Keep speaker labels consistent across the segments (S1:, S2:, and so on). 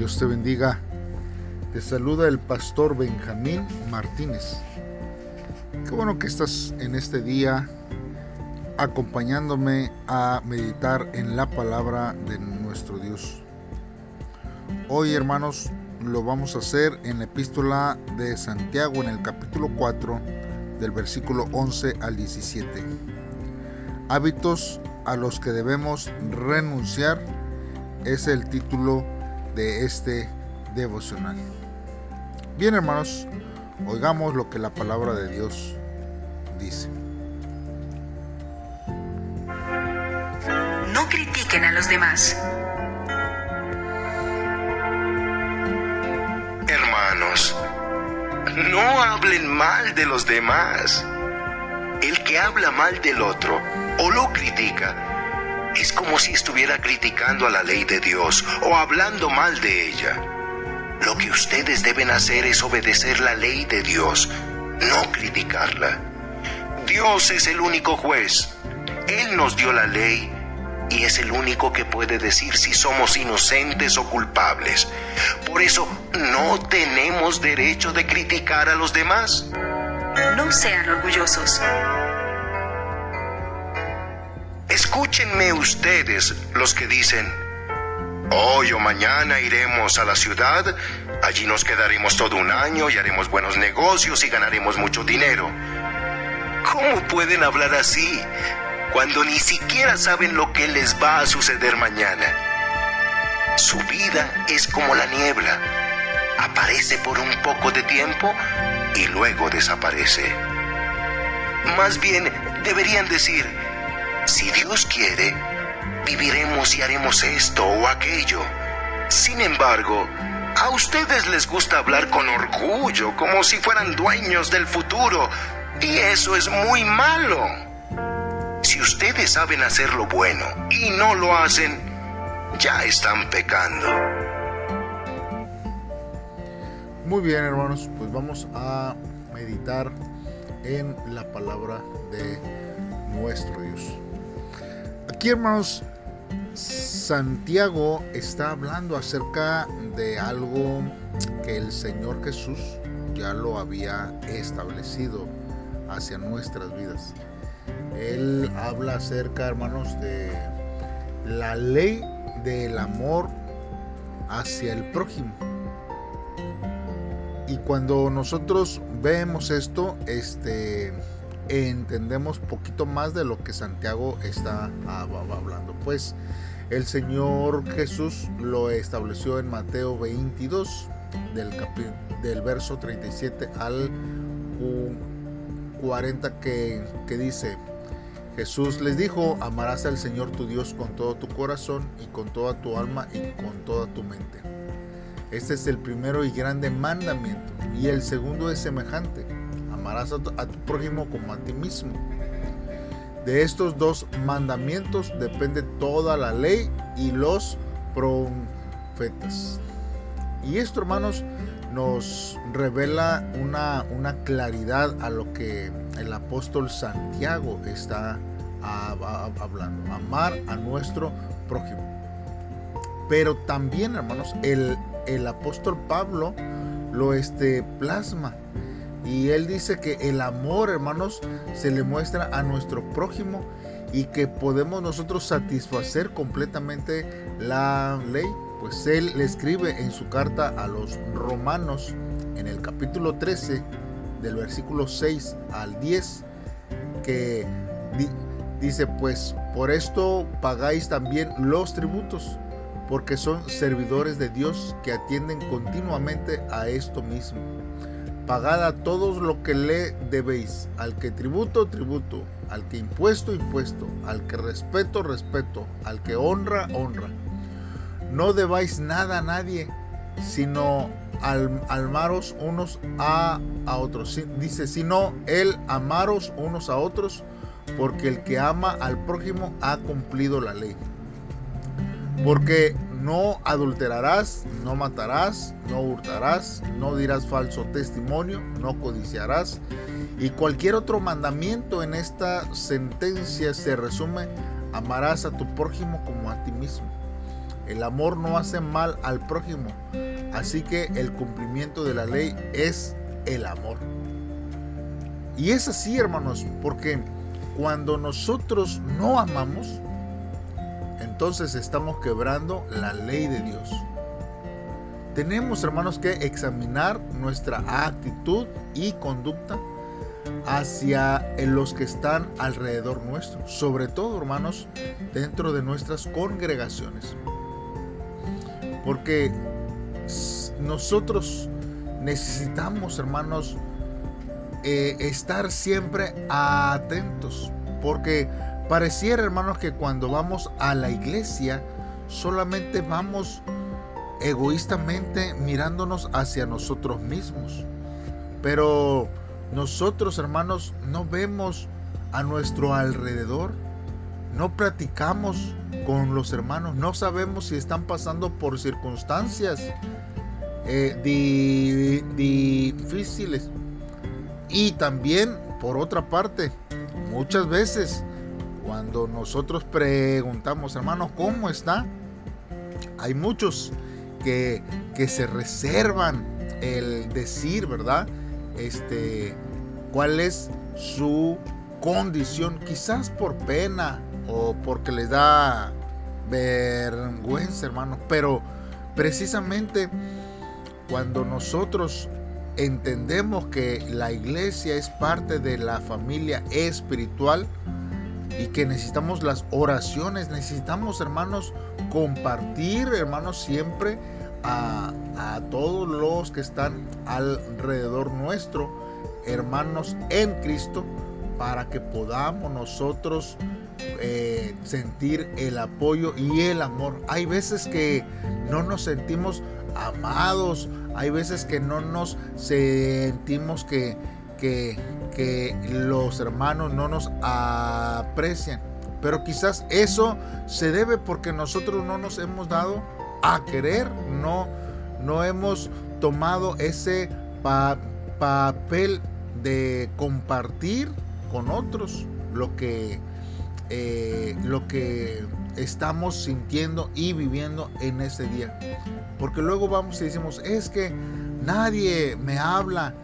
S1: Dios te bendiga. Te saluda el pastor Benjamín Martínez. Qué bueno que estás en este día acompañándome a meditar en la palabra de nuestro Dios. Hoy, hermanos, lo vamos a hacer en la epístola de Santiago en el capítulo 4 del versículo 11 al 17. Hábitos a los que debemos renunciar es el título de este devocional. Bien hermanos, oigamos lo que la palabra de Dios dice.
S2: No critiquen a los demás.
S3: Hermanos, no hablen mal de los demás. El que habla mal del otro o lo critica es como si estuviera criticando a la ley de Dios o hablando mal de ella. Lo que ustedes deben hacer es obedecer la ley de Dios, no criticarla. Dios es el único juez. Él nos dio la ley y es el único que puede decir si somos inocentes o culpables. Por eso no tenemos derecho de criticar a los demás.
S2: No sean orgullosos.
S3: Escúchenme ustedes los que dicen, hoy o mañana iremos a la ciudad, allí nos quedaremos todo un año y haremos buenos negocios y ganaremos mucho dinero. ¿Cómo pueden hablar así cuando ni siquiera saben lo que les va a suceder mañana? Su vida es como la niebla. Aparece por un poco de tiempo y luego desaparece. Más bien, deberían decir, si Dios quiere, viviremos y haremos esto o aquello. Sin embargo, a ustedes les gusta hablar con orgullo, como si fueran dueños del futuro, y eso es muy malo. Si ustedes saben hacer lo bueno y no lo hacen, ya están pecando.
S1: Muy bien, hermanos, pues vamos a meditar en la palabra de nuestro Dios. Aquí, hermanos, Santiago está hablando acerca de algo que el Señor Jesús ya lo había establecido hacia nuestras vidas. Él habla acerca, hermanos, de la ley del amor hacia el prójimo. Y cuando nosotros vemos esto, este entendemos poquito más de lo que Santiago está hablando. Pues el Señor Jesús lo estableció en Mateo 22, del, del verso 37 al 40 que, que dice, Jesús les dijo, amarás al Señor tu Dios con todo tu corazón y con toda tu alma y con toda tu mente. Este es el primero y grande mandamiento. Y el segundo es semejante amarás a tu, prójimo como a ti mismo. De estos dos mandamientos depende toda la ley y los profetas. Y esto, hermanos, nos revela una, una claridad a lo que el apóstol Santiago está hablando. Amar a nuestro prójimo. Pero también, hermanos, el, el apóstol Pablo lo este, plasma y él dice que el amor, hermanos, se le muestra a nuestro prójimo y que podemos nosotros satisfacer completamente la ley. Pues él le escribe en su carta a los romanos en el capítulo 13 del versículo 6 al 10 que dice pues por esto pagáis también los tributos porque son servidores de Dios que atienden continuamente a esto mismo pagad a todos lo que le debéis, al que tributo, tributo, al que impuesto, impuesto, al que respeto, respeto, al que honra, honra. No debáis nada a nadie, sino al, almaros unos a, a otros. Dice, sino el amaros unos a otros, porque el que ama al prójimo ha cumplido la ley. Porque no adulterarás, no matarás, no hurtarás, no dirás falso testimonio, no codiciarás. Y cualquier otro mandamiento en esta sentencia se resume, amarás a tu prójimo como a ti mismo. El amor no hace mal al prójimo. Así que el cumplimiento de la ley es el amor. Y es así, hermanos, porque cuando nosotros no amamos, entonces estamos quebrando la ley de Dios. Tenemos, hermanos, que examinar nuestra actitud y conducta hacia los que están alrededor nuestro, sobre todo, hermanos, dentro de nuestras congregaciones. Porque nosotros necesitamos, hermanos, eh, estar siempre atentos, porque pareciera, hermanos, que cuando vamos a la iglesia solamente vamos egoístamente mirándonos hacia nosotros mismos. Pero nosotros, hermanos, no vemos a nuestro alrededor, no platicamos con los hermanos, no sabemos si están pasando por circunstancias eh, difíciles. Y también, por otra parte, muchas veces cuando nosotros preguntamos, hermano, ¿cómo está? Hay muchos que, que se reservan el decir, ¿verdad? Este, cuál es su condición, quizás por pena o porque les da vergüenza, hermano, pero precisamente cuando nosotros entendemos que la iglesia es parte de la familia espiritual y que necesitamos las oraciones, necesitamos hermanos compartir, hermanos, siempre a, todos los que están alrededor nuestro, hermanos en Cristo, para que podamos nosotros eh, sentir el apoyo y el amor. Hay veces que no nos sentimos amados, hay veces que no nos sentimos que, que, los hermanos no nos aprecian. Pero quizás eso se debe porque nosotros no nos hemos dado a querer, no, no hemos tomado ese papel de compartir con otros lo que, eh, lo que estamos sintiendo y viviendo en ese día. Porque luego vamos y decimos, es que nadie me habla,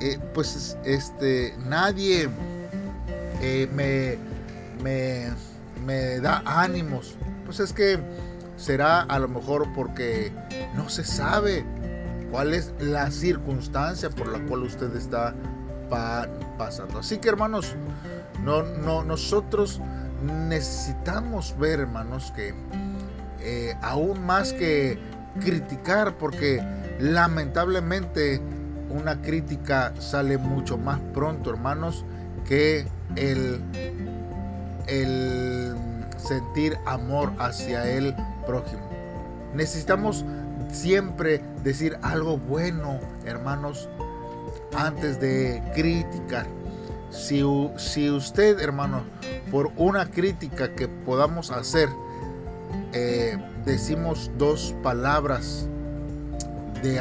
S1: eh, pues este, nadie eh, me, me, me da ánimos. Pues es que será a lo mejor porque no se sabe cuál es la circunstancia por la cual usted está pasando. Así que hermanos, no, no, nosotros necesitamos ver, hermanos, que eh, aún más que criticar, porque lamentablemente una crítica sale mucho más pronto, hermanos, que el, el sentir amor hacia el prójimo. Necesitamos siempre decir algo bueno, hermanos, antes de criticar. Si, usted, hermano, por una crítica que podamos hacer, eh, decimos dos palabras de,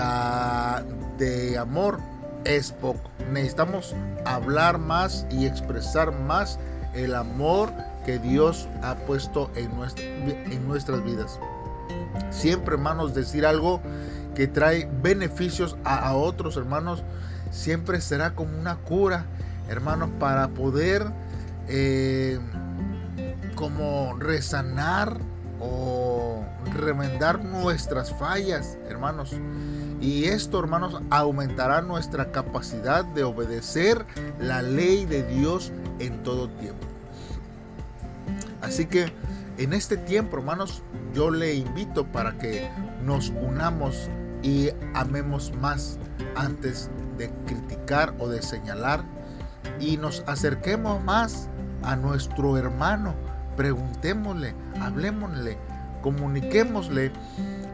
S1: de amor, es poco. Necesitamos hablar más y expresar más el amor que Dios ha puesto en, en nuestras vidas. Siempre, hermanos, decir algo que trae beneficios a otros hermanos, siempre será como una cura hermanos, para poder eh, como resanar o remendar nuestras fallas, hermanos. Y esto, hermanos, aumentará nuestra capacidad de obedecer la ley de Dios en todo tiempo. Así que en este tiempo, hermanos, yo le invito para que nos unamos y amemos más antes de criticar o de señalar y nos acerquemos más a nuestro hermano. Preguntémosle, hablemosle, comuniquémosle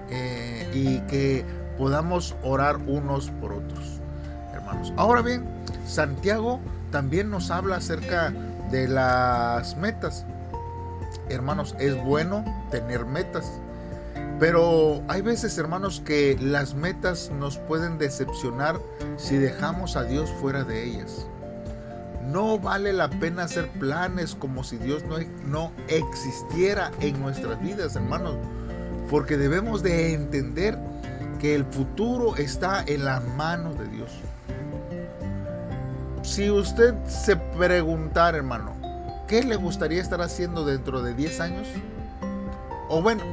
S1: eh, y que podamos orar unos por otros, hermanos. Ahora bien, Santiago también nos habla acerca de las metas. Hermanos, es bueno tener metas. Pero hay veces, hermanos, que las metas nos pueden decepcionar si dejamos a Dios fuera de ellas. No vale la pena hacer planes como si Dios no, existiera en nuestras vidas, hermanos. Porque debemos de entender que el futuro está en las manos de Dios. Si usted se preguntara, hermano, ¿qué le gustaría estar haciendo dentro de 10 años? O bueno,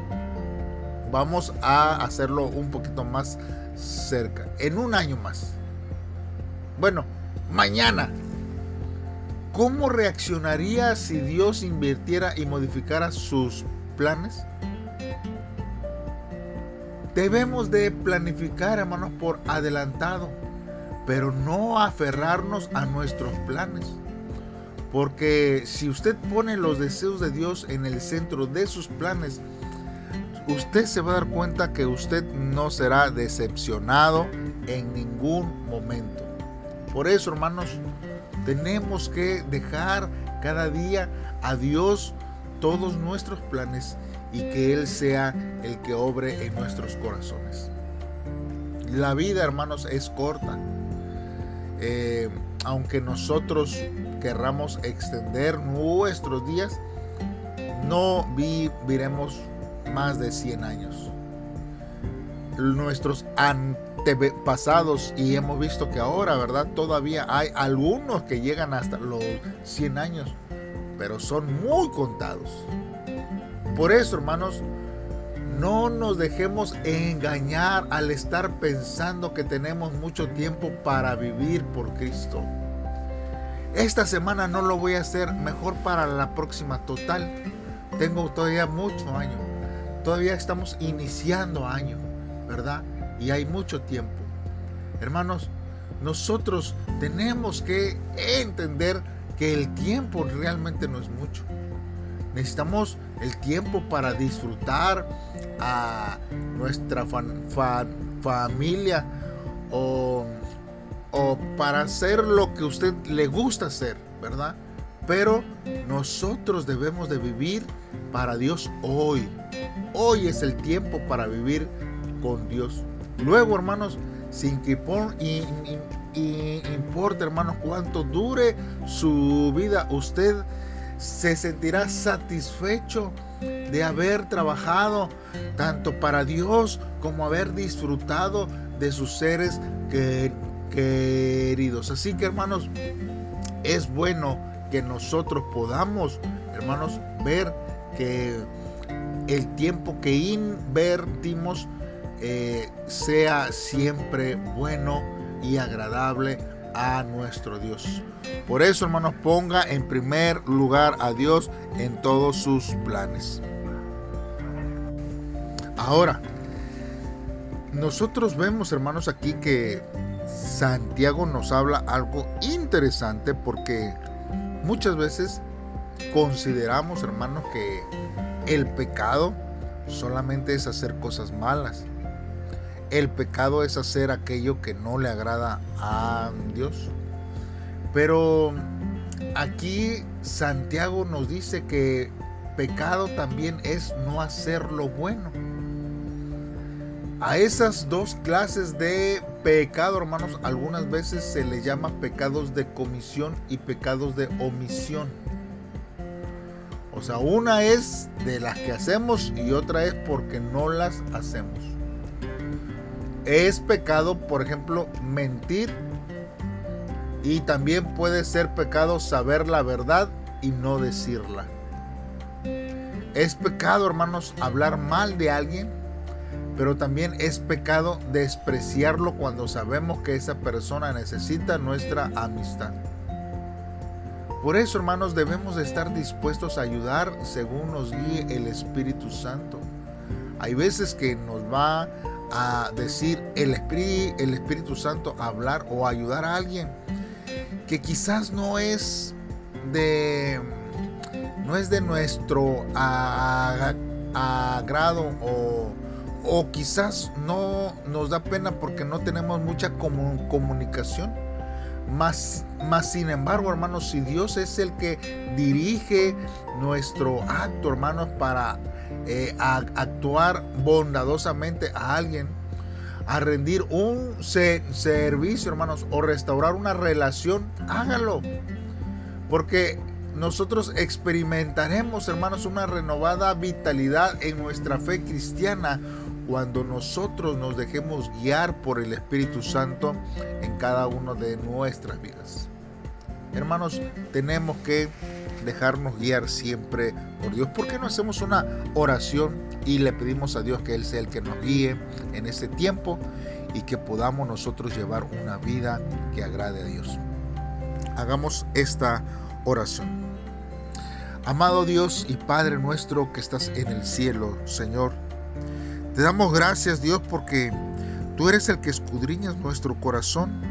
S1: vamos a hacerlo un poquito más cerca, en un año más. Bueno, mañana. ¿Cómo reaccionaría si Dios invirtiera y modificara sus planes? Debemos de planificar, hermanos, por adelantado, pero no aferrarnos a nuestros planes. Porque si usted pone los deseos de Dios en el centro de sus planes, usted se va a dar cuenta que usted no será decepcionado en ningún momento. Por eso, hermanos, tenemos que dejar cada día a Dios todos nuestros planes y que Él sea el que obre en nuestros corazones. La vida, hermanos, es corta. Eh, aunque nosotros querramos extender nuestros días, no viviremos más de 100 años. Nuestros antepasados, y hemos visto que ahora, ¿verdad? Todavía hay algunos que llegan hasta los 100 años, pero son muy contados. Por eso, hermanos, no nos dejemos engañar al estar pensando que tenemos mucho tiempo para vivir por Cristo. Esta semana no lo voy a hacer mejor para la próxima total. Tengo todavía mucho año. Todavía estamos iniciando año, ¿verdad? Y hay mucho tiempo. Hermanos, nosotros tenemos que entender que el tiempo realmente no es mucho. Necesitamos el tiempo para disfrutar a nuestra familia o, o para hacer lo que usted le gusta hacer, ¿verdad? Pero nosotros debemos de vivir para Dios hoy. Hoy es el tiempo para vivir con Dios. Luego, hermanos, sin que importe, hermanos, cuánto dure su vida, usted se sentirá satisfecho de haber trabajado tanto para Dios como haber disfrutado de sus seres queridos. Así que hermanos, es bueno que nosotros podamos, hermanos, ver que el tiempo que invertimos eh, sea siempre bueno y agradable a nuestro Dios. Por eso, hermanos, ponga en primer lugar a Dios en todos sus planes. Ahora, nosotros vemos, hermanos, aquí que Santiago nos habla algo interesante porque muchas veces consideramos, hermanos, que el pecado solamente es hacer cosas malas. El pecado es hacer aquello que no le agrada a Dios. Pero aquí Santiago nos dice que pecado también es no hacer lo bueno. A esas dos clases de pecado, hermanos, algunas veces se le llama pecados de comisión y pecados de omisión. O sea, una es de las que hacemos y otra es porque no las hacemos. Es pecado, por ejemplo, mentir. Y también puede ser pecado saber la verdad y no decirla. Es pecado, hermanos, hablar mal de alguien. Pero también es pecado despreciarlo cuando sabemos que esa persona necesita nuestra amistad. Por eso, hermanos, debemos de estar dispuestos a ayudar según nos guíe el Espíritu Santo. Hay veces que nos va a decir el Espíritu, Santo hablar o ayudar a alguien que quizás no es de no es de nuestro agrado o, o quizás no nos da pena porque no tenemos mucha comunicación. Más, sin embargo, hermanos, si Dios es el que dirige nuestro acto, hermanos, para eh, actuar bondadosamente a alguien, a rendir un servicio, hermanos, o restaurar una relación, hágalo. Porque nosotros experimentaremos, hermanos, una renovada vitalidad en nuestra fe cristiana cuando nosotros nos dejemos guiar por el Espíritu Santo en cada una de nuestras vidas. Hermanos, tenemos que dejarnos guiar siempre por Dios. ¿Por qué no hacemos una oración y le pedimos a Dios que Él sea el que nos guíe en ese tiempo y que podamos nosotros llevar una vida que agrade a Dios? Hagamos esta oración. Amado Dios y Padre nuestro que estás en el cielo, Señor, te damos gracias Dios porque tú eres el que escudriñas nuestro corazón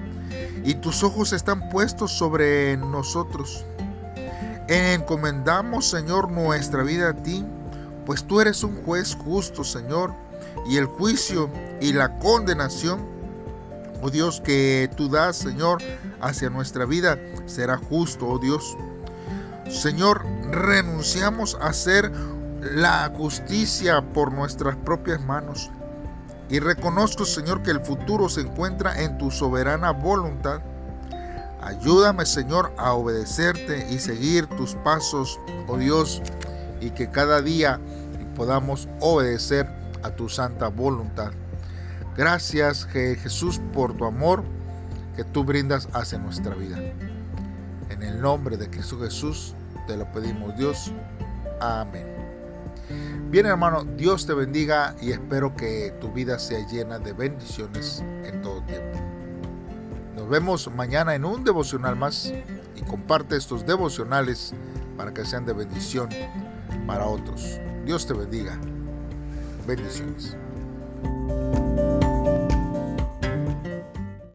S1: y tus ojos están puestos sobre nosotros. Encomendamos, Señor, nuestra vida a ti, pues tú eres un juez justo, Señor, y el juicio y la condenación, oh Dios, que tú das, Señor, hacia nuestra vida será justo, oh Dios. Señor, renunciamos a hacer la justicia por nuestras propias manos. Y reconozco, Señor, que el futuro se encuentra en tu soberana voluntad. Ayúdame, Señor, a obedecerte y seguir tus pasos, oh Dios, y que cada día podamos obedecer a tu santa voluntad. Gracias, Jesús, por tu amor que tú brindas hacia nuestra vida. En el nombre de Cristo Jesús te lo pedimos, Dios. Amén. Bien hermano, Dios te bendiga y espero que tu vida sea llena de bendiciones en todo tiempo. Nos vemos mañana en un devocional más y comparte estos devocionales para que sean de bendición para otros. Dios te bendiga. Bendiciones.